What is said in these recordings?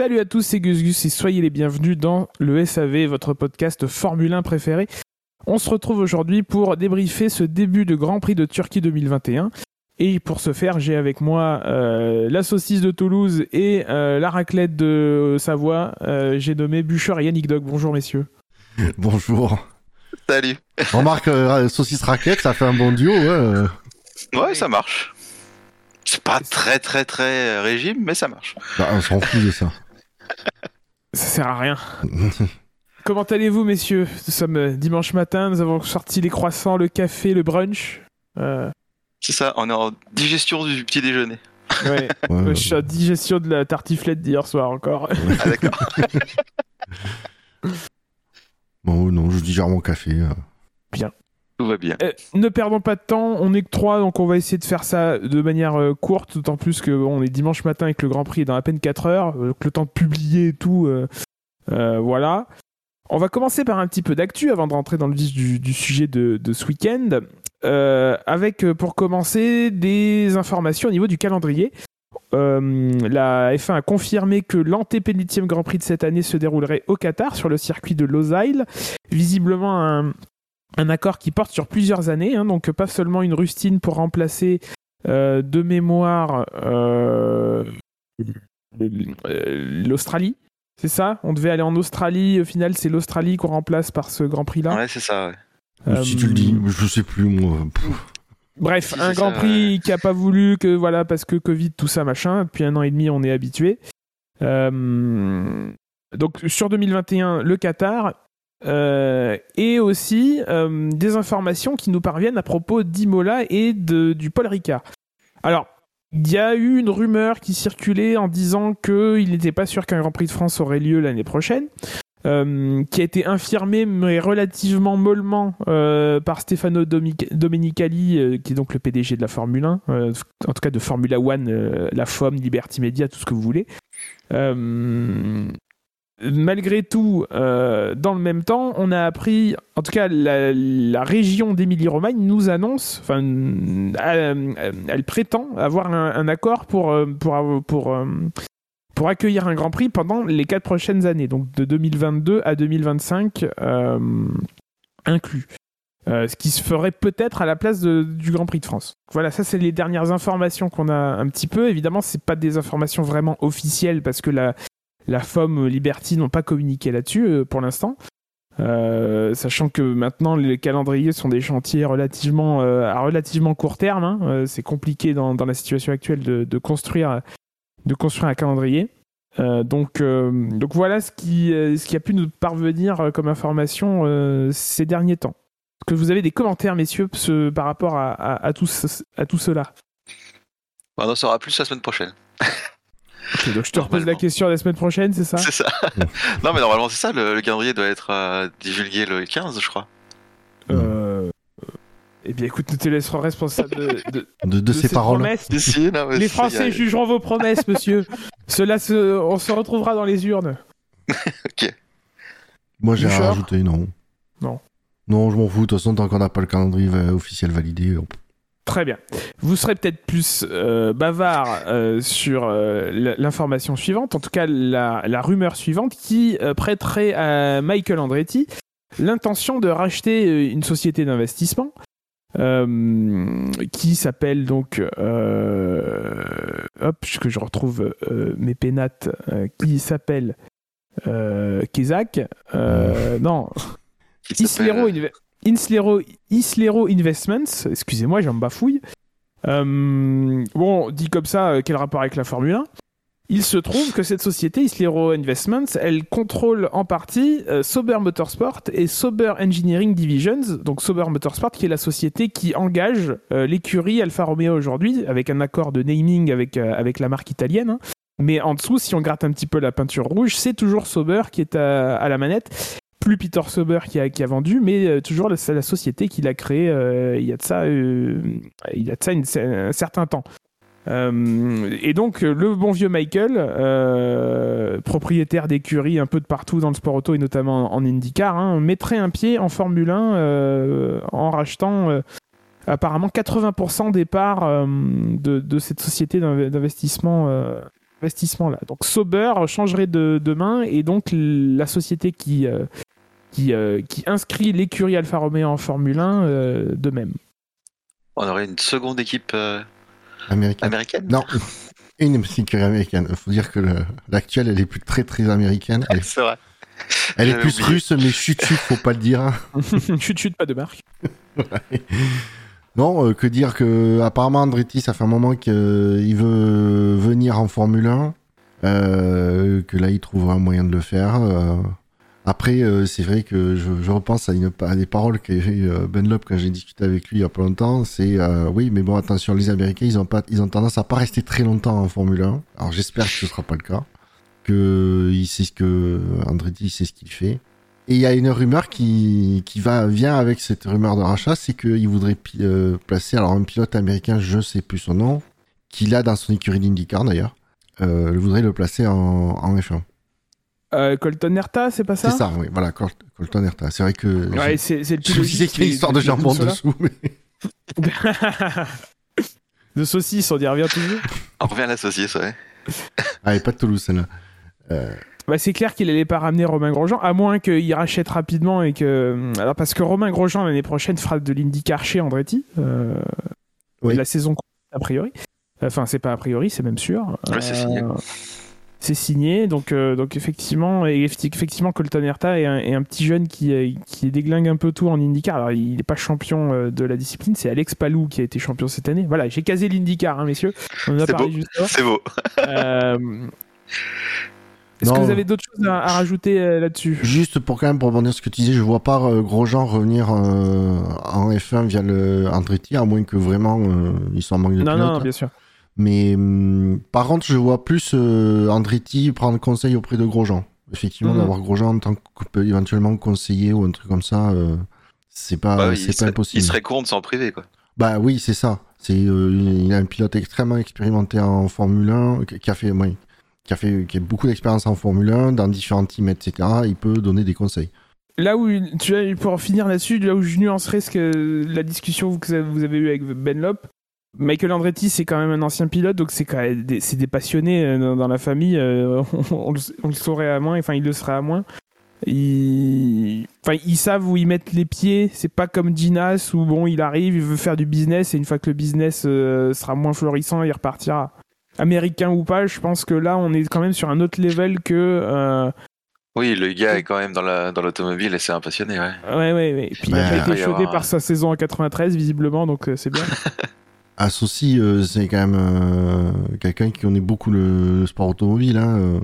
Salut à tous, c'est Gus Gus et soyez les bienvenus dans le SAV, votre podcast Formule 1 préféré. On se retrouve aujourd'hui pour débriefer ce début de Grand Prix de Turquie 2021. Et pour ce faire, j'ai avec moi euh, la saucisse de Toulouse et euh, la raclette de Savoie. Euh, j'ai nommé Bûcher et Yannick Dog. Bonjour messieurs. Bonjour. Salut. Remarque, euh, saucisse raclette, ça fait un bon duo. Ouais, Ouais, ça marche. C'est pas très très très régime, mais ça marche. Bah, on s'en fout de ça. Ça sert à rien. Comment allez-vous messieurs? Nous sommes euh, dimanche matin, nous avons sorti les croissants, le café, le brunch. Euh, C'est ça, on est en digestion du petit déjeuner. ouais. Ouais, Je suis en digestion de la tartiflette d'hier soir encore. Ah d'accord. Bon, non, je digère mon café. euh. Euh, ne perdons pas de temps, on est que trois, donc on va essayer de faire ça de manière euh, courte, d'autant plus que bon, on est dimanche matin et que le Grand Prix est dans à peine 4 heures, euh, le temps de publier et tout, euh, euh, voilà. On va commencer par un petit peu d'actu avant de rentrer dans le vif du, sujet de, ce week-end, avec pour commencer des informations au niveau du calendrier. La F1 a confirmé que l'antépénultième Grand Prix de cette année se déroulerait au Qatar sur le circuit de Losail. Visiblement un, un accord qui porte sur plusieurs années, hein, donc pas seulement une rustine pour remplacer euh, de mémoire euh, euh, l'Australie. C'est ça? On devait aller en Australie, au final c'est l'Australie qu'on remplace par ce Grand Prix-là. Ouais, c'est ça. ouais. Euh, Si tu le dis, je sais plus, moi. Bref, Si, un Grand ça, Prix qui a pas voulu que voilà parce que Covid tout ça machin. Depuis un an et demi on est habitué. Euh, donc sur 2021 le Qatar euh, et aussi euh, des informations qui nous parviennent à propos d'Imola et de, du Paul Ricard. Alors il y a eu une rumeur qui circulait en disant qu'il n'était pas sûr qu'un Grand Prix de France aurait lieu l'année prochaine. euh, qui a été infirmée mais relativement mollement par Stefano Domenicali, qui est donc le PDG de la Formule 1, euh, en tout cas de Formula One, la FOM, Liberty Media, tout ce que vous voulez. Euh, malgré tout, euh, dans le même temps, on a appris, en tout cas, la, région d'Émilie-Romagne nous annonce, enfin, elle, elle prétend avoir un, accord pour, euh, pour, pour, euh, accueillir un Grand Prix pendant les quatre prochaines années, donc de 2022 à 2025 euh, inclus. Euh, ce qui se ferait peut-être à la place du Grand Prix de France. Voilà, ça c'est les dernières informations qu'on a un petit peu. Évidemment, c'est pas des informations vraiment officielles parce que la, la FOM Liberty n'ont pas communiqué là-dessus euh, pour l'instant. Euh, sachant que maintenant les calendriers sont des chantiers relativement euh, à relativement court terme, hein. Euh, c'est compliqué dans, dans la situation actuelle de, construire de construire un calendrier. Euh, donc, euh, donc voilà ce qui, euh, ce qui a pu nous parvenir euh, comme information euh, ces derniers temps. Est-ce que vous avez des commentaires, messieurs, par rapport à, à, tout, à tout cela? On en saura plus la semaine prochaine. Ok, Donc je te repose la question la semaine prochaine, c'est ça? C'est ça. non, mais normalement, c'est ça. Le, le calendrier doit être euh, divulgué le 15, je crois. Euh, Eh bien écoute, nous te laisserons responsable de, de, De, de de ces paroles. Promesses. Si, non, mais Les Français a- jugeront vos promesses, monsieur. Cela se... On se retrouvera dans les urnes. Moi, j'ai rien rajouté, non. Non. Non, je m'en fous. De toute façon, tant qu'on n'a pas le calendrier officiel validé. Très bien. Vous serez peut-être plus euh, bavard euh, sur euh, l'information suivante, en tout cas la, la rumeur suivante, qui prêterait à Michael Andretti l'intention de racheter une société d'investissement qui s'appelle donc hop que je retrouve mes pénates qui s'appelle Kezak non Islero, Islero, Investments, excusez-moi, j'en bafouille. Euh, bon, dit comme ça, euh, quel rapport avec la Formule 1 Il se trouve que cette société, Islero Investments, elle contrôle en partie euh, Sauber Motorsport et Sauber Engineering Divisions. Donc Sauber Motorsport, qui est la société qui engage euh, l'écurie Alfa Romeo aujourd'hui, avec un accord de naming avec, avec la marque italienne. hein. Mais en dessous, si on gratte un petit peu la peinture rouge, c'est toujours Sauber qui est à la manette plus Peter Sauber qui a, a vendu, mais euh, toujours la, la société qui l'a créé euh, il y a de ça, euh, il y a de ça un certain temps. Et donc le bon vieux Michael, propriétaire d'écuries un peu de partout dans le sport auto et notamment en IndyCar, hein, mettrait un pied en Formule 1 euh, en rachetant apparemment 80% des parts de, cette société d'inve- d'investissement euh, investissement-là. Donc Sauber changerait de, de, main et donc la société qui, qui, euh, qui inscrit l'écurie Alfa Romeo en Formule 1 euh, de même. On aurait une seconde équipe américaine. américaine Non, une écurie américaine. Il faut dire que l'actuelle, elle est plus très très américaine. Elle... C'est vrai. Elle est plus russe, mais chut chut, faut pas le dire. Hein. chut chut, pas de marque. Non, euh, que dire que apparemment Andretti, ça fait un moment qu'il veut venir en Formule 1, euh, que là il trouvera un moyen de le faire. Euh. Après, c'est vrai que je, repense à, des paroles qu'a eu Ben Lop quand j'ai discuté avec lui il y a pas longtemps. C'est oui, mais bon, attention, les Américains, ils ont tendance à pas rester très longtemps en Formule 1. Alors j'espère que ce sera pas le cas, que il sait ce que Andretti sait ce qu'il fait. Et il y a une rumeur qui, vient avec cette rumeur de rachat, c'est qu'il voudrait euh, placer alors un pilote américain, je sais plus son nom, qu'il a dans son écurie d'IndyCar d'ailleurs, euh, voudrait le placer en, en F1. Euh, Colton Herta, c'est pas ça C'est ça, oui, voilà, Colton Herta. C'est vrai que. Ouais, c'est, le Je me disais qu'il y a une histoire de jambon dessous, mais. de saucisse, on y revient toujours. On revient à la saucisse, ouais. ah, et pas de Toulouse, celle-là. Euh, bah, c'est clair qu'il allait pas ramener Romain Grosjean, à moins qu'il rachète rapidement et que. Alors, parce que Romain Grosjean, l'année prochaine, fera de l'IndyCar chez Andretti. Euh... La saison, a priori. Enfin, c'est pas a priori, c'est même sûr. c'est signé. Euh, c'est signé, donc, euh, donc effectivement, et effectivement, Colton Herta est un, petit jeune qui, qui déglingue un peu tout en IndyCar. Alors, il n'est pas champion de la discipline, c'est Alex Palou qui a été champion cette année. Voilà, j'ai casé l'IndyCar, hein, messieurs. On en a parlé juste C'est beau. Est-ce que vous avez d'autres choses à, rajouter euh, là-dessus? Juste pour quand même pour rebondir sur ce que tu disais, je vois pas euh, Grosjean revenir euh, en F1 via le Andretti, à moins que vraiment il s'en manque de non, Non, bien sûr. Mais hum, par contre, je vois plus Andretti prendre conseil auprès de Grosjean. Effectivement, mhm. d'avoir Grosjean en tant que éventuellement conseiller ou un truc comme ça, c'est pas, bah c'est pas impossible. Il serait con de s'en priver, quoi. Bah oui, c'est ça. C'est, il a un pilote extrêmement expérimenté en Formule 1 qui a fait, oui, qui a fait qui a beaucoup d'expérience en Formule 1, dans différents teams, etc., il peut donner des conseils. Là où, tu vois, pour finir là-dessus, là où je nuancerais ce que la discussion que vous avez eue avec Ben Lop, Michael Andretti, c'est quand même un ancien pilote, donc c'est quand même des, c'est des passionnés euh, dans, la famille. Euh, on, le, saurait à moins, enfin, il le serait à moins. Ils... Enfin, ils savent où ils mettent les pieds. C'est pas comme Ginas où bon, il arrive, il veut faire du business et une fois que le business euh, sera moins florissant, il repartira américain ou pas, je pense que là, on est quand même sur un autre level que. Euh, oui, le gars est quand même dans l'automobile la, dans et c'est impressionné, ouais. Ouais, ouais, Et puis il a été chaudé par sa saison en 93, visiblement, donc euh, c'est bien. As euh, c'est quand même quelqu'un qui connaît beaucoup le, sport automobile. Hein,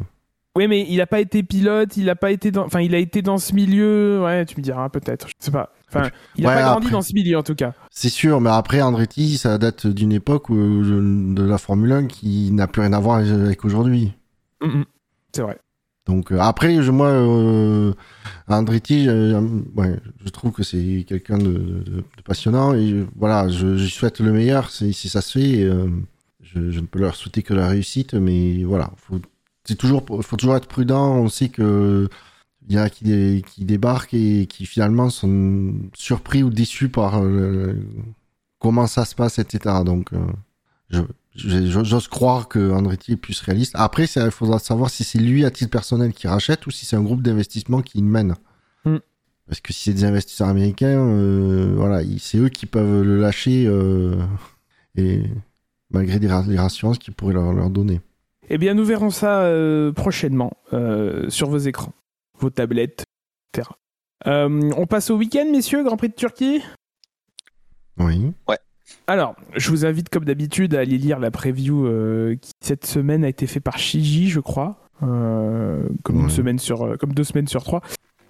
oui, mais il n'a pas été pilote, il a pas été dans, enfin, il a été dans ce milieu. Ouais, tu me diras peut-être, je sais pas. Enfin, il n'a pas grandi dans ce milieu en tout cas. C'est sûr, mais après Andretti, ça date d'une époque de la Formule 1 qui n'a plus rien à voir avec aujourd'hui. Mm, mm. c'est vrai. Donc euh, après, je, moi, euh, Andretti, je trouve que c'est quelqu'un de, passionnant et voilà, je, souhaite le meilleur si, ça se fait. Euh, je, je, ne peux leur souhaiter que la réussite, mais voilà, faut, c'est toujours, faut toujours être prudent. On sait que il y a qui, qui débarquent et qui finalement sont surpris ou déçus par euh, comment ça se passe, etc. Donc, euh, j'ose croire que Andretti est plus réaliste. Après, il faudra savoir si c'est lui à titre personnel qui rachète ou si c'est un groupe d'investissement qui le mène. Mm. Parce que si c'est des investisseurs américains, euh, voilà, c'est eux qui peuvent le lâcher et malgré des, des rassurances qu'ils pourraient leur, leur donner. Eh bien, nous verrons ça prochainement sur vos écrans vos tablettes, etc. Euh, on passe au week-end, messieurs, Grand Prix de Turquie? Oui. Ouais. Alors, je vous invite comme d'habitude à aller lire la preview euh, qui cette semaine a été faite par Shiji, je crois, euh, comme, une semaine sur, comme deux semaines sur trois,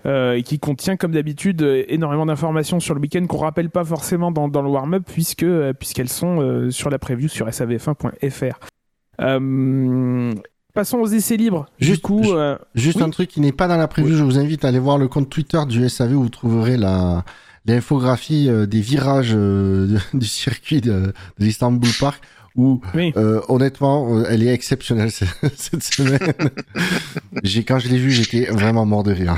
et qui contient comme d'habitude énormément d'informations sur le week-end qu'on rappelle pas forcément dans, dans le warm-up puisque puisqu'elles sont sur la preview sur savf1.fr. Passons aux essais libres. Juste, coup, euh, un truc qui n'est pas dans la prévue. Je vous invite à aller voir le compte Twitter du SAV où vous trouverez la l'infographie euh, des virages euh, du circuit de, l'Istanbul Park. Où honnêtement, elle est exceptionnelle cette semaine. j'ai quand je l'ai vu, j'étais vraiment mort de rire.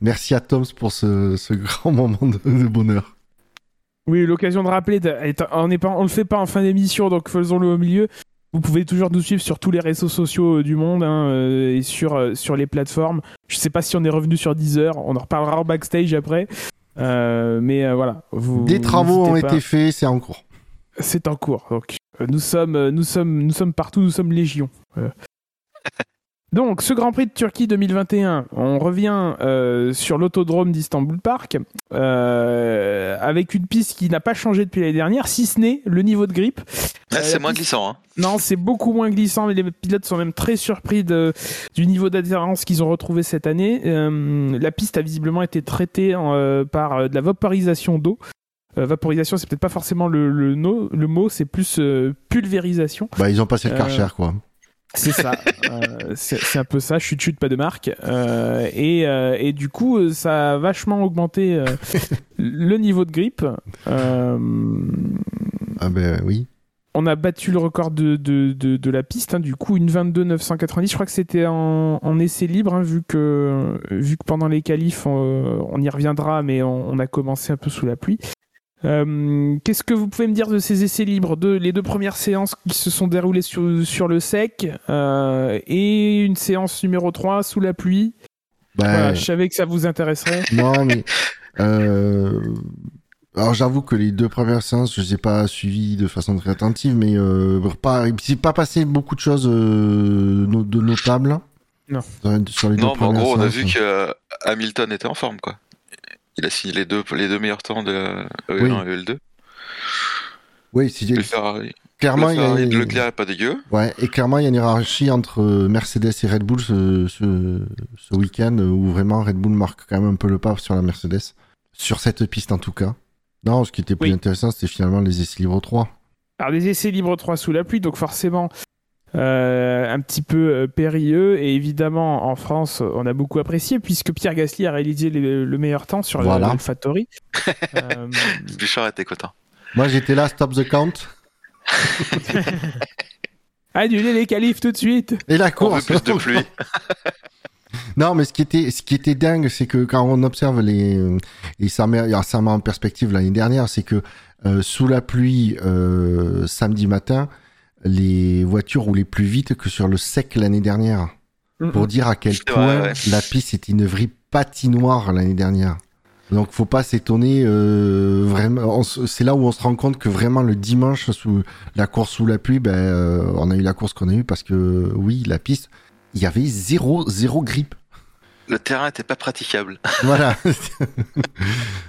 Merci à Toms pour ce, ce grand moment de, bonheur. Oui, l'occasion de rappeler, on ne on le fait pas en fin d'émission, donc faisons-le au milieu Vous pouvez toujours nous suivre sur tous les réseaux sociaux du monde hein, et sur, sur les plateformes. Je sais pas si on est revenu sur Deezer, on en reparlera en backstage après. Mais voilà. Vous, Des travaux ont été faits, c'est en cours. C'est en cours. Donc nous sommes, nous sommes, nous sommes partout, nous sommes légion. Donc, ce Grand Prix de Turquie 2021, on revient euh, sur l'autodrome d'Istanbul Park, euh, avec une piste qui n'a pas changé depuis l'année dernière, si ce n'est le niveau de grippe. Euh, c'est moins glissant. Hein. Non, c'est beaucoup moins glissant, mais les pilotes sont même très surpris de, du niveau d'adhérence qu'ils ont retrouvé cette année. la piste a visiblement été traitée par de la vaporisation d'eau. vaporisation, c'est peut-être pas forcément le, le, le mot, c'est plus pulvérisation. Bah, ils ont passé le karcher, quoi. C'est ça, euh, c'est un peu ça, chute chute pas de marque, euh, et, euh, et, du coup ça a vachement augmenté le niveau de grippe. ah ben oui. On a battu le record de, de, de, la piste, hein, du coup une 22 990. Je crois que c'était en, en, essai libre, hein, vu que vu que pendant les qualifs on, y reviendra, mais on, on, a commencé un peu sous la pluie. Euh, qu'est-ce que vous pouvez me dire de ces essais libres, de les deux premières séances qui se sont déroulées sur, sur le sec euh, et une séance numéro 3 sous la pluie? Bah, Je savais que ça vous intéresserait. Non, mais euh, alors j'avoue que les deux premières séances, je les ai pas suivies de façon très attentive, mais euh, pas, il pas passé beaucoup de choses euh, de notables. Non. Sur les non, mais en gros, on a vu que Hamilton était en forme, quoi. Il a signé les deux, les deux meilleurs temps de E1 et E2. Oui, si le Ferrari. Clairement, le Ferrari il y a... Leclerc pas dégueu. Ouais, et clairement, il y a une hiérarchie entre Mercedes et Red Bull ce, ce, week-end où vraiment Red Bull marque quand même un peu le pas sur la Mercedes. Sur cette piste en tout cas. Non, ce qui était plus intéressant, c'était finalement les essais libres 3. Alors, les essais libres 3 sous la pluie, donc forcément, euh, un petit peu euh, périlleux. Et évidemment, en France, on a beaucoup apprécié puisque Pierre Gasly a réalisé le, meilleur temps sur voilà. le, Factory. euh... Bouchard était content. Moi, j'étais là, stop the count. Annuler les qualifs tout de suite. Et la course. plus de pluie. non, mais ce qui était, ce qui était dingue, c'est que quand on observe les, et ça met, ça met en perspective l'année dernière, c'est que euh, sous la pluie, euh, samedi matin, les voitures roulaient plus vite que sur le sec l'année dernière. Pour dire à quel point la piste était une vraie patinoire l'année dernière. Donc faut pas s'étonner euh, vraiment. C'est là où on se rend compte que vraiment le dimanche sous la course sous la pluie, ben euh, on a eu la course qu'on a eue parce que oui la piste, il y avait zéro zéro grippe. Le terrain était pas praticable. Voilà.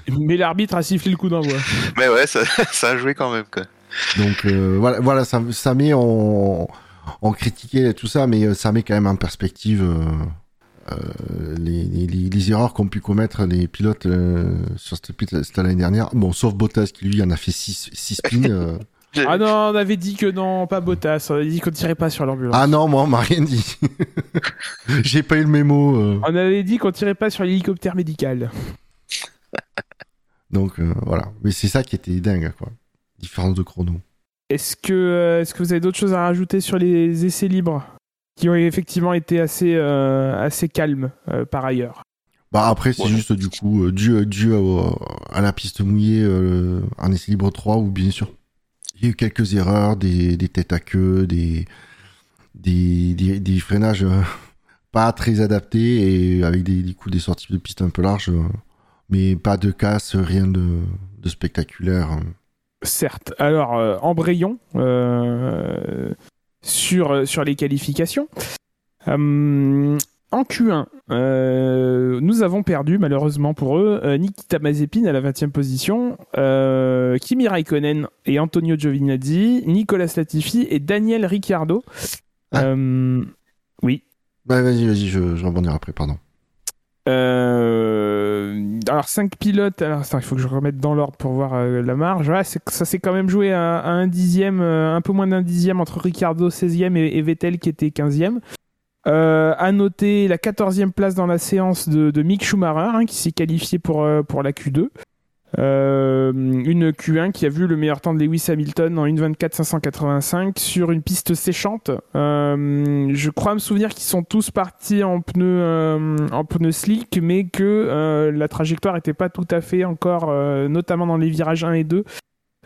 Mais l'arbitre a sifflé le coup d'envoi. Mais ouais, ça, ça, a joué quand même quoi. Donc euh, voilà, voilà, ça, ça met en, en critiquer tout ça, mais euh, ça met quand même en perspective euh, les, les, les, erreurs qu'ont pu commettre les pilotes sur cette piste l'année dernière. Bon, sauf Bottas qui lui en a fait 6 spins. Ah non, on avait dit que non, pas Bottas. On avait dit qu'on tirait pas sur l'ambulance. Ah non, moi on m'a rien dit. J'ai pas eu le mémo. On avait dit qu'on tirait pas sur l'hélicoptère médical. Donc voilà, mais c'est ça qui était dingue, quoi différence de chrono. Est-ce que, euh, est-ce que vous avez d'autres choses à rajouter sur les essais libres qui ont effectivement été assez, euh, assez calmes euh, par ailleurs? Bah après c'est juste du coup dû, dû à, la piste mouillée un essai libre 3 ou bien sûr il y a eu quelques erreurs, des, des têtes à queue, des, des, des, freinages pas très adaptés et avec des, des coups des sorties de piste un peu larges mais pas de casse, rien de, de spectaculaire. Certes. Alors, euh, embrayons euh, sur, sur les qualifications. Euh, en Q1, nous avons perdu, malheureusement pour eux, Nikita Mazepin à la 20e position, Kimi Raikkonen et Antonio Giovinazzi, Nicolas Latifi et Daniel Ricciardo. Ah. oui. Bah, vas-y, vas-y, je, je rebondirai après, pardon. Euh, alors 5 pilotes, alors il faut que je remette dans l'ordre pour voir euh, la marge. ça s'est quand même joué à, un dixième, euh, un peu moins d'un dixième entre Ricardo 16e et, Vettel qui était 15e. à noter la 14e place dans la séance de, Mick Schumacher hein, qui s'est qualifié pour, pour la Q2. Euh, une Q1 qui a vu le meilleur temps de Lewis Hamilton en 1.24.585 sur une piste séchante. Euh, je crois me souvenir qu'ils sont tous partis en pneus euh, en pneus slick, mais que la trajectoire n'était pas tout à fait encore, notamment dans les virages 1 et 2,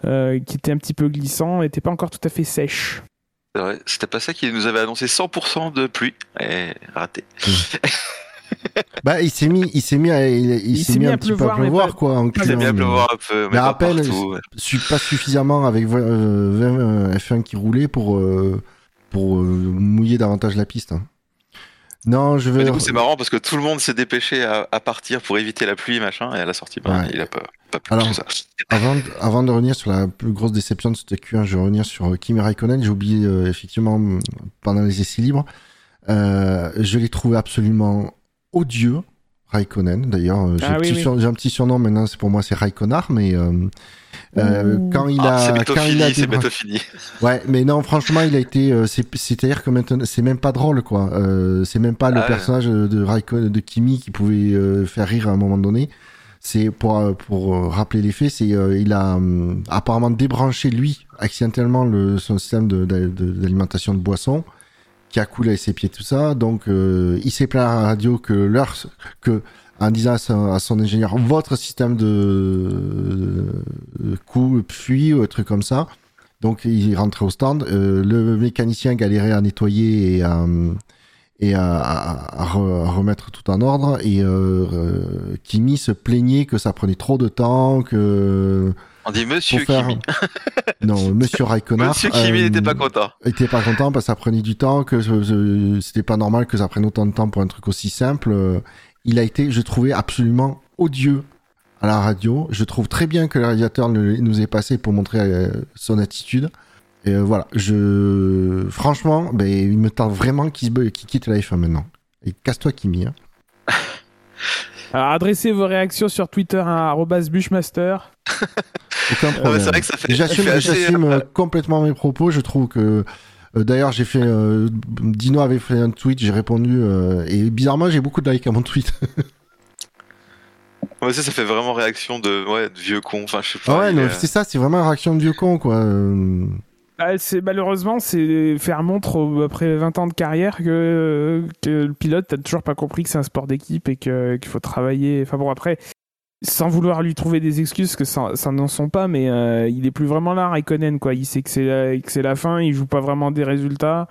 qui étaient un petit peu glissants, n'était pas encore tout à fait sèche. C'était pas ça qui nous avait annoncé 100% de pluie. Et raté. bah, il s'est mis, il s'est mis, à, il, s'est mis, un petit peu à pleuvoir, quoi. il s'est mis à pleuvoir un peu. Mais, mais à peine, je suis pas suffisamment avec 20 euh, F1 qui roulait pour, euh, pour euh, mouiller davantage la piste. Hein. Non, je vais. Du coup, c'est marrant parce que tout le monde s'est dépêché à, partir pour éviter la pluie, machin, et à la sortie, bah, il a pas, pas Alors, ça. Avant, de, avant de revenir sur la plus grosse déception de ce Q1, je vais revenir sur Kimi Raikkonen. J'ai oublié, effectivement, pendant les essais libres, je l'ai trouvé absolument odieux. Raikkonen, d'ailleurs, euh, ah j'ai, un petit surnom maintenant, c'est pour moi c'est Raikkonar, mais euh, euh, quand il ah, a, c'est quand il a fini. Ouais, mais non, franchement, il a été, c'est, à dire que maintenant, c'est même pas drôle, quoi. c'est même pas le ah personnage de Raikkonen, de Kimi qui pouvait faire rire à un moment donné. C'est pour pour rappeler les faits, c'est il a apparemment débranché lui accidentellement le son système de, d'alimentation de boissons qui a coulé à ses pieds tout ça. Donc euh, il s'est plaint à la radio que leur que en disant à son, ingénieur votre système de, de coup fuit ou un truc comme ça. Donc il rentrait au stand. Euh, le mécanicien galérait à nettoyer et à et à, remettre tout en ordre. Et euh, euh, Kimi se plaignait que ça prenait trop de temps, que on dit Monsieur Kimi. non, Monsieur Raikkonen. Monsieur Kimi n'était pas content. Il était pas content parce que ça prenait du temps, que c'était pas normal que ça prenne autant de temps pour un truc aussi simple. Il a été, je trouvais, absolument odieux à la radio. Je trouve très bien que le réalisateur nous ait passé pour montrer euh, son attitude. Et euh, voilà, je franchement, ben, il me tente vraiment qu'il quitte la F1 maintenant. Et casse-toi Kimi. Hein. Alors, adressez vos réactions sur Twitter à @bushmaster. Aucun problème. c'est vrai que ça fait. J'assume euh, complètement mes propos. Je trouve que. Euh, d'ailleurs, j'ai fait. Euh, Dino avait fait un tweet, j'ai répondu. et bizarrement, j'ai beaucoup de likes à mon tweet. ouais, ça, ça fait vraiment réaction de, ouais, de vieux con. Enfin, je sais pas. Ouais, c'est ça, c'est vraiment réaction de vieux con, quoi. Bah, c'est malheureusement c'est faire montre après 20 ans de carrière que, que le pilote n'a toujours pas compris que c'est un sport d'équipe et qu'il faut travailler. Enfin bon après sans vouloir lui trouver des excuses que ça, ça n'en sont pas mais euh, il est plus vraiment là Raikkonen quoi. Il sait que c'est que c'est la fin il joue pas vraiment des résultats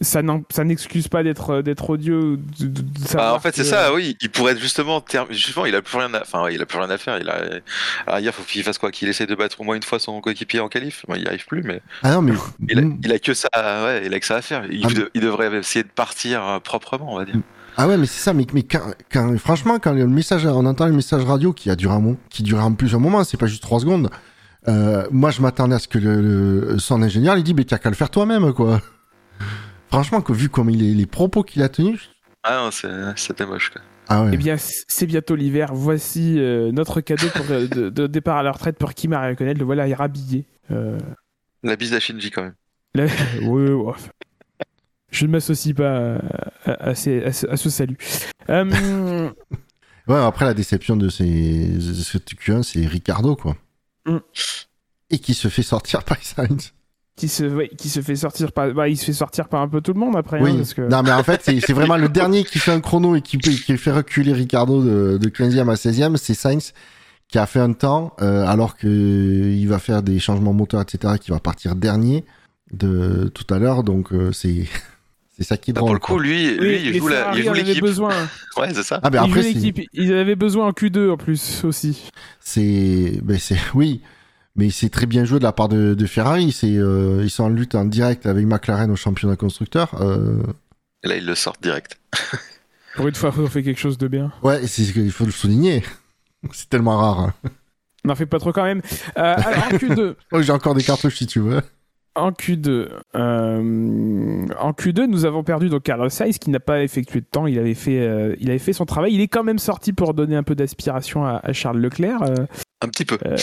ça n'excuse pas d'être euh, d'être odieux. Bah, en fait, c'est ça, oui. Il pourrait justement, justement, il a plus rien, à... enfin, il a plus rien à faire. Il a, ah, il faut qu'il fasse quoi? Qu'il essaie de battre au moins une fois son coéquipier en qualif? il n'y arrive plus, mais. Ah non, mais il a, que ça, ouais, il a que ça à faire. Il, ah, devrait essayer de partir euh, proprement, on va dire. Ah ouais, mais c'est ça. Mais, mais quand, franchement, quand le message, on entend le message radio qui a duré un qui dure en plus un moment, c'est pas juste trois secondes. Euh, moi, je m'attendais à ce que le, son ingénieur lui dit, mais t'as qu'à le faire toi-même, quoi. Franchement, que, vu comme il est, les propos qu'il a tenus. Ah non, c'était moche, quoi. Ah ouais. Eh bien, c'est bientôt l'hiver. Voici euh, notre cadeau pour, euh, de, départ à la retraite pour m'a reconnaître. Le voilà, il est rhabillé. Euh. La bise à Shinji, quand même. oui, oui, Je ne m'associe pas à, ce salut. ouais, après, la déception de, ces, ce Q1, c'est Ricardo, quoi. Mm. Et qui se fait sortir par Sainz qui se, qui se fait sortir par, bah, il se fait sortir par un peu tout le monde après. Hein, oui. parce que... Non, mais en fait, c'est vraiment le dernier qui fait un chrono et qui, qui fait reculer Ricardo de, de 15e à 16e, c'est Sainz qui a fait un temps, euh, alors que il va faire des changements moteurs, etc., qui va partir dernier de tout à l'heure, donc euh, c'est. C'est ça qui est bah, drôle. Pour le coup, lui, lui il joue l'équipe. besoin. ouais, c'est ça. Ah, ben après, Ils avaient besoin en Q2 en plus aussi. C'est, ben c'est, oui mais c'est très bien joué de la part de, de Ferrari. C'est, euh, ils sont en lutte en direct avec McLaren au championnat constructeur. Euh... Et là, ils le sortent direct. Pour une fois, on fait quelque chose de bien. Ouais, c'est il faut le souligner. c'est tellement rare. Hein. N'en fais pas trop quand même. Euh, alors, en Q2. oh, j'ai encore des cartouches si tu veux. En Q2, euh, en Q2, nous avons perdu donc Carlos Sainz qui n'a pas effectué de temps. Il avait fait, euh, il avait fait son travail. Il est quand même sorti pour donner un peu d'aspiration à, à, Charles Leclerc. Euh, un petit peu. Euh,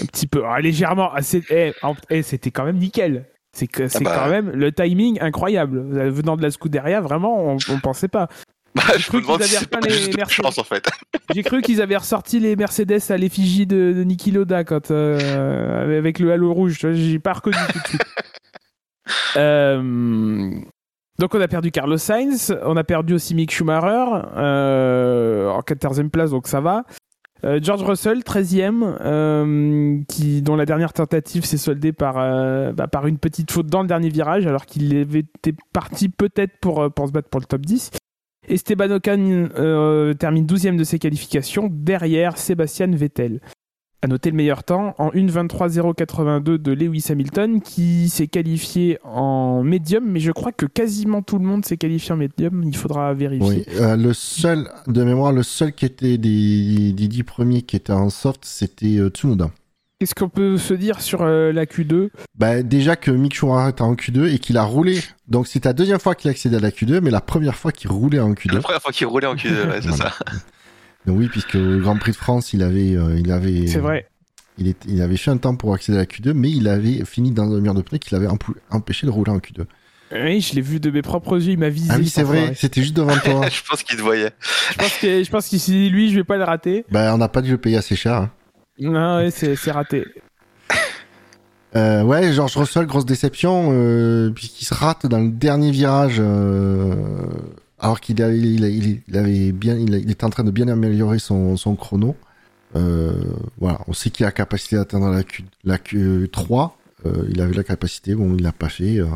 un petit peu. Ah, légèrement. Ah, eh, eh, c'était quand même nickel. C'est ah bah. quand même le timing incroyable. Venant de la Scuderia, vraiment, on, on pensait pas. Bah, je me demande si pas les Mercedes. en fait. J'ai cru qu'ils avaient ressorti les Mercedes à l'effigie de, de Niki Loda quand, euh, avec le halo rouge. J'ai pas reconnu tout de suite. Euh, donc on a perdu Carlos Sainz, on a perdu aussi Mick Schumacher euh, en 14e place, donc ça va. Euh, George Russell, 13e, euh, dont la dernière tentative s'est soldée par, euh, bah, par une petite faute dans le dernier virage, alors qu'il été parti peut-être pour, pour se battre pour le top 10. Esteban Ocon termine 12e de ses qualifications, derrière Sébastien Vettel. À noter le meilleur temps en 1.23.082 de Lewis Hamilton qui s'est qualifié en médium, mais je crois que quasiment tout le monde s'est qualifié en médium. Il faudra vérifier. Oui, euh, le seul, de mémoire, le seul qui était des, des 10 premiers qui était en soft, c'était euh, Tsunoda. Qu'est-ce qu'on peut se dire sur euh, la Q2 bah, Déjà que Mick Schumacher était en Q2 et qu'il a roulé. Donc c'est la deuxième fois qu'il a accédé à la Q2, mais la première fois qu'il roulait en Q2. La première fois qu'il roulait en Q2, ouais, c'est ça. Oui, puisque au Grand Prix de France, il avait, euh, il avait. C'est vrai. Il, est, il avait fait un temps pour accéder à la Q2, mais il avait fini dans un mur de pneus qui l'avait empêché de rouler en Q2. Oui, je l'ai vu de mes propres yeux, il m'a visé. Ah oui, c'est vrai, c'était juste devant toi. je pense qu'il te voyait. Je pense que, je pense qu'il s'est dit, lui, je vais pas le rater. Bah, on n'a pas dû le payer assez cher. Hein. Non, ouais, c'est raté. Euh, ouais, George Russell, grosse déception, euh, puisqu'il se rate dans le dernier virage. Euh, alors qu'il avait, il, avait bien, il, était en train de bien améliorer son, son chrono. Euh, voilà, on sait qu'il a la capacité d'atteindre la, Q, la Q3. Euh, il avait la capacité, bon, il l'a pas fait. Euh,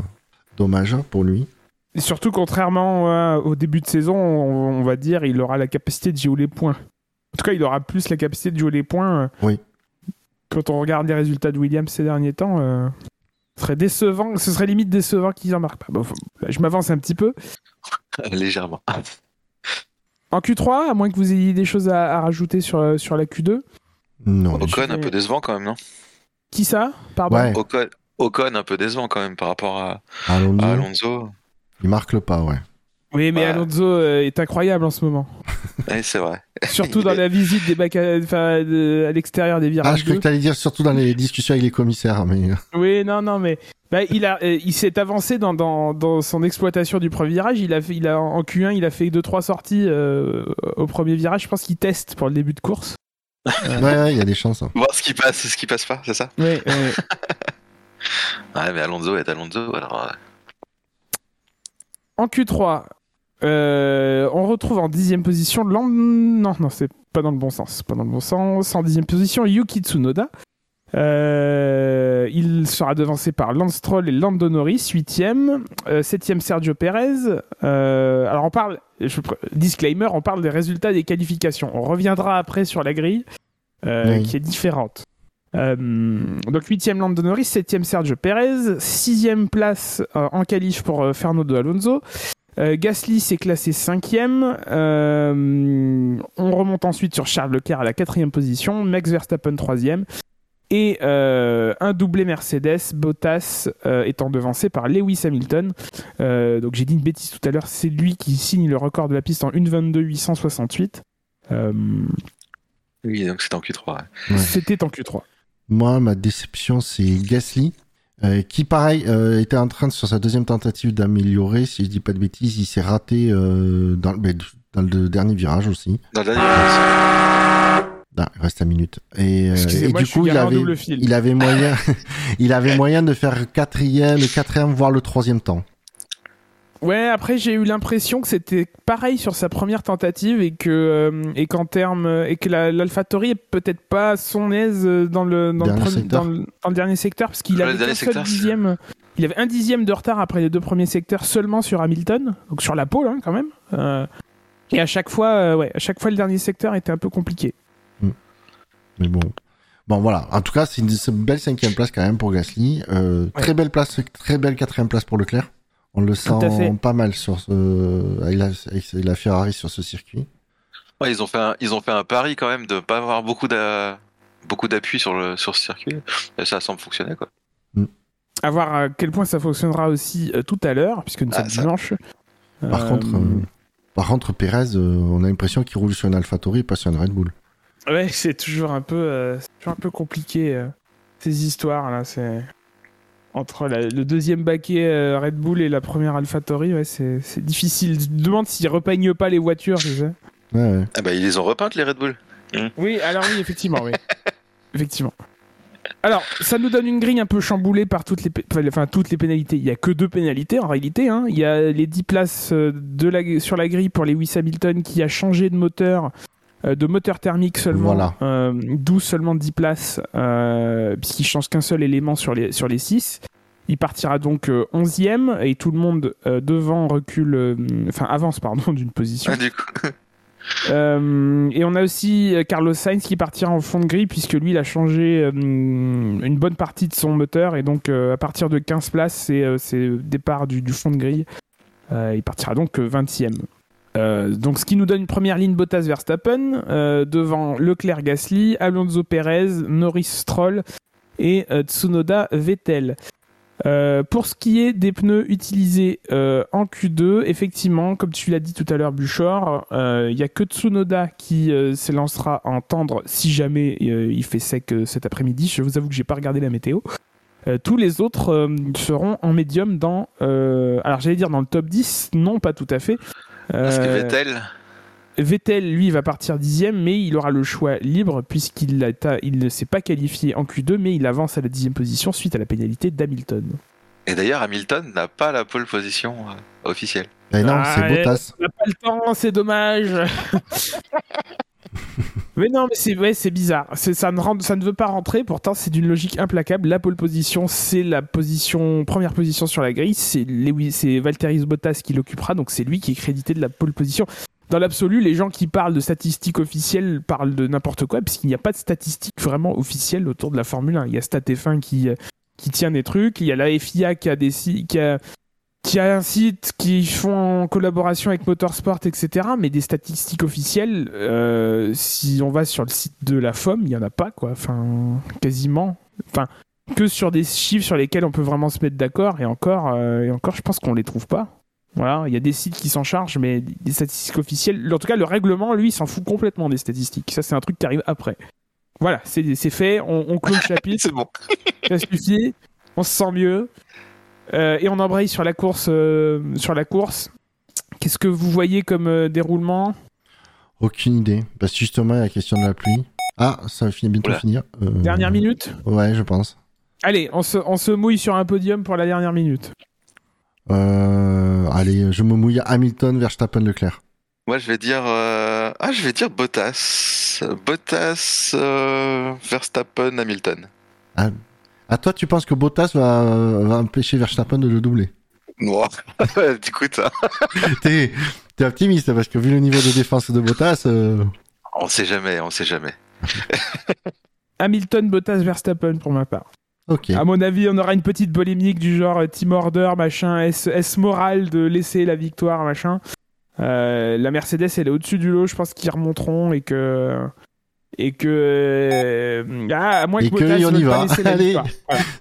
dommage pour lui. Et surtout, contrairement au début de saison, on, va dire, il aura la capacité de jouer les points. En tout cas, il aura plus la capacité de jouer les points. oui. Quand on regarde les résultats de Williams ces derniers temps, serait décevant. Ce serait limite décevant qu'ils en marquent pas. Bon, je m'avance un petit peu. Légèrement. En Q3, à moins que vous ayez des choses à, rajouter sur, euh, sur la Q2 Non. Ocon, un peu décevant quand même, non? Qui ça? Pardon? Ouais. Ocon, un peu décevant quand même par rapport à, Alonso. Il marque le pas, ouais. Oui, mais Alonso euh, est incroyable en ce moment. oui, c'est vrai. Surtout dans la visite des bacs à, à l'extérieur des virages. Ah, je croyais que tu allais dire surtout dans les discussions avec les commissaires. Mais... Oui, non, non, mais bah, il a, euh, il s'est avancé dans, dans, dans, son exploitation du premier virage. Il a fait, il a en Q1, il a fait deux trois sorties euh, au premier virage. Je pense qu'il teste pour le début de course. ouais, ouais, il y a des chances. Hein. Voir ce qui passe, ce qui passe pas, c'est ça? Oui. ouais. ouais, mais Alonso est Alonso, alors. En Q3, euh, on retrouve en dixième position Non, non, c'est pas dans le bon sens. Pas dans le bon sens. En dixième position, Yuki Tsunoda. Euh, il sera devancé par Lance Stroll et Lando Norris, 8e. 7e, Sergio Perez. Euh, alors, on parle, disclaimer, on parle des résultats des qualifications. On reviendra après sur la grille, qui est différente. donc 8e Lando Norris, 7e Sergio Perez, 6e place en qualif pour Fernando Alonso, euh, Gasly s'est classé cinquième. Euh, on remonte ensuite sur Charles Leclerc à la quatrième position. Max Verstappen troisième. Et euh, un doublé Mercedes, Bottas étant devancé par Lewis Hamilton. donc j'ai dit une bêtise tout à l'heure, c'est lui qui signe le record de la piste en 1.22.868. Oui, donc c'était en Q3. C'était en Q3. Moi, ma déception, c'est Gasly. Euh, qui pareil euh, était en train de, sur sa deuxième tentative d'améliorer, si je dis pas de bêtises, il s'est raté euh, dans, ben, dans, le dernier virage aussi. Dans le dernier virage. Non, il reste un minute. Et, et du coup, il avait, il avait moyen, il avait moyen de faire quatrième, le quatrième voire le troisième temps. Ouais, après j'ai eu l'impression que c'était pareil sur sa première tentative et que euh, et qu'en termes et que l'AlphaTauri est peut-être pas son aise dans le dans, le, dans, le, dans le, dernier secteur parce qu'il avait un seul dixième, il avait un dixième de retard après les deux premiers secteurs seulement sur Hamilton, donc sur la pole hein, quand même. Euh, et à chaque fois, euh, ouais, à chaque fois le dernier secteur était un peu compliqué. Mm. Mais bon. Bon voilà, en tout cas c'est une, belle cinquième place quand même pour Gasly, très belle place, très belle quatrième place pour Leclerc. On le sent pas mal sur ce, avec, la, Ferrari sur ce circuit. Ouais, ils ont fait un, ils ont fait un pari quand même de pas avoir beaucoup beaucoup d'appui sur le sur ce circuit. Et ça semble fonctionner quoi. Mm. À voir à quel point ça fonctionnera aussi euh, tout à l'heure, puisque nous ah, sommes dimanche. Par contre, euh, euh, par contre, Perez, on a l'impression qu'il roule sur une AlphaTauri et pas sur une Red Bull. Ouais, c'est toujours un peu, toujours un peu compliqué ces histoires là. C'est entre le deuxième baquet euh, Red Bull et la première AlphaTauri, ouais, c'est difficile. Je me demande s'ils repeignent pas les voitures, tu sais. Ouais, Ah bah ils les ont repeintes les Red Bull. Mmh. Oui, alors oui, effectivement, oui. effectivement. Alors, ça nous donne une grille un peu chamboulée par toutes les, enfin, toutes les pénalités. Il n'y a que deux pénalités en réalité. Hein. Il y a les 10 places euh, de la... sur la grille pour Lewis Hamilton qui a changé de moteur de moteur thermique seulement, voilà. 12 seulement 10 places, puisqu'il change qu'un seul élément sur les, sur les 6. Il partira donc 11e et tout le monde devant recule, enfin avance pardon d'une position. Ah, du coup. Euh, et on a aussi euh, Carlos Sainz qui partira en fond de grille puisque lui il a changé euh, une bonne partie de son moteur et donc à partir de 15 places c'est le départ du, fond de grille. il partira donc 20e. donc ce qui nous donne une première ligne Bottas Verstappen devant Leclerc Gasly, Alonso Perez, Norris Stroll et Tsunoda Vettel. Euh, pour ce qui est des pneus utilisés euh, en Q2, effectivement, comme tu l'as dit tout à l'heure, Buchor, il euh, n'y a que Tsunoda qui s'élancera en tendre si jamais il fait sec cet après-midi. Je vous avoue que j'ai pas regardé la météo. tous les autres seront en médium dans. alors j'allais dire dans le top 10, non pas tout à fait. Parce que Vettel Vettel, lui, va partir dixième, mais il aura le choix libre puisqu'il ne s'est pas qualifié en Q2, mais il avance à la dixième position suite à la pénalité d'Hamilton. Et d'ailleurs, Hamilton n'a pas la pole position euh, officielle. Mais non, c'est ah, Bottas. Il n'a pas le temps, c'est dommage. mais non, mais c'est ouais, c'est bizarre. Ça ne, ça ne veut pas rentrer. Pourtant, c'est d'une logique implacable. La pole position, c'est la position première position sur la grille. C'est c'est Bottas qui l'occupera, donc c'est lui qui est crédité de la pole position dans l'absolu, les gens qui parlent de statistiques officielles parlent de n'importe quoi, puisqu'il n'y a pas de statistiques vraiment officielles autour de la Formule 1. Il y a StatF1 qui, euh, qui tient des trucs, il y a la FIA qui a, des, qui a, qui a un site qui font en collaboration avec Motorsport, etc. Mais des statistiques officielles, euh, si on va sur le site de la FOM, il n'y en a pas, quoi. Enfin, quasiment. Enfin, que sur des chiffres sur lesquels on peut vraiment se mettre d'accord, et encore, euh, et encore, je pense qu'on les trouve pas. Voilà, il y a des sites qui s'en chargent, mais des statistiques officielles. En tout cas, le règlement, lui, s'en fout complètement des statistiques. Ça, c'est un truc qui arrive après. Voilà, c'est fait, on, on clôt le chapitre. c'est bon. ça suffit, on se sent mieux. Euh, et on embraye sur la course. Euh, sur la course. Qu'est-ce que vous voyez comme euh, déroulement? Aucune idée. Parce que justement, il y a la question de la pluie. Ah, ça va finir, bientôt finir. Dernière minute? Ouais, je pense. Allez, on se, on se mouille sur un podium pour la dernière minute. Euh, allez, je me mouille Hamilton, Verstappen, Leclerc. Moi, je vais dire, euh, ah, je vais dire Bottas, Bottas, euh, Verstappen, Hamilton. Ah, à toi, tu penses que Bottas va, va empêcher Verstappen de le doubler Non, écoute. T'es, t'es optimiste parce que vu le niveau de défense de Bottas. On sait jamais, on sait jamais. Hamilton, Bottas, Verstappen pour ma part. À mon avis, on aura une petite polémique du genre euh, team order, machin, est-ce moral de laisser la victoire, machin. Euh, la Mercedes, elle est au-dessus du lot, je pense qu'ils remonteront et que. Et que. Euh, ah, à moins et que, on y va. Allez,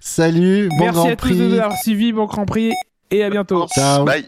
salut, bon Merci Grand Prix. Merci à tous d'avoir suivi, bon Grand Prix, et à bientôt. Ciao. Bye.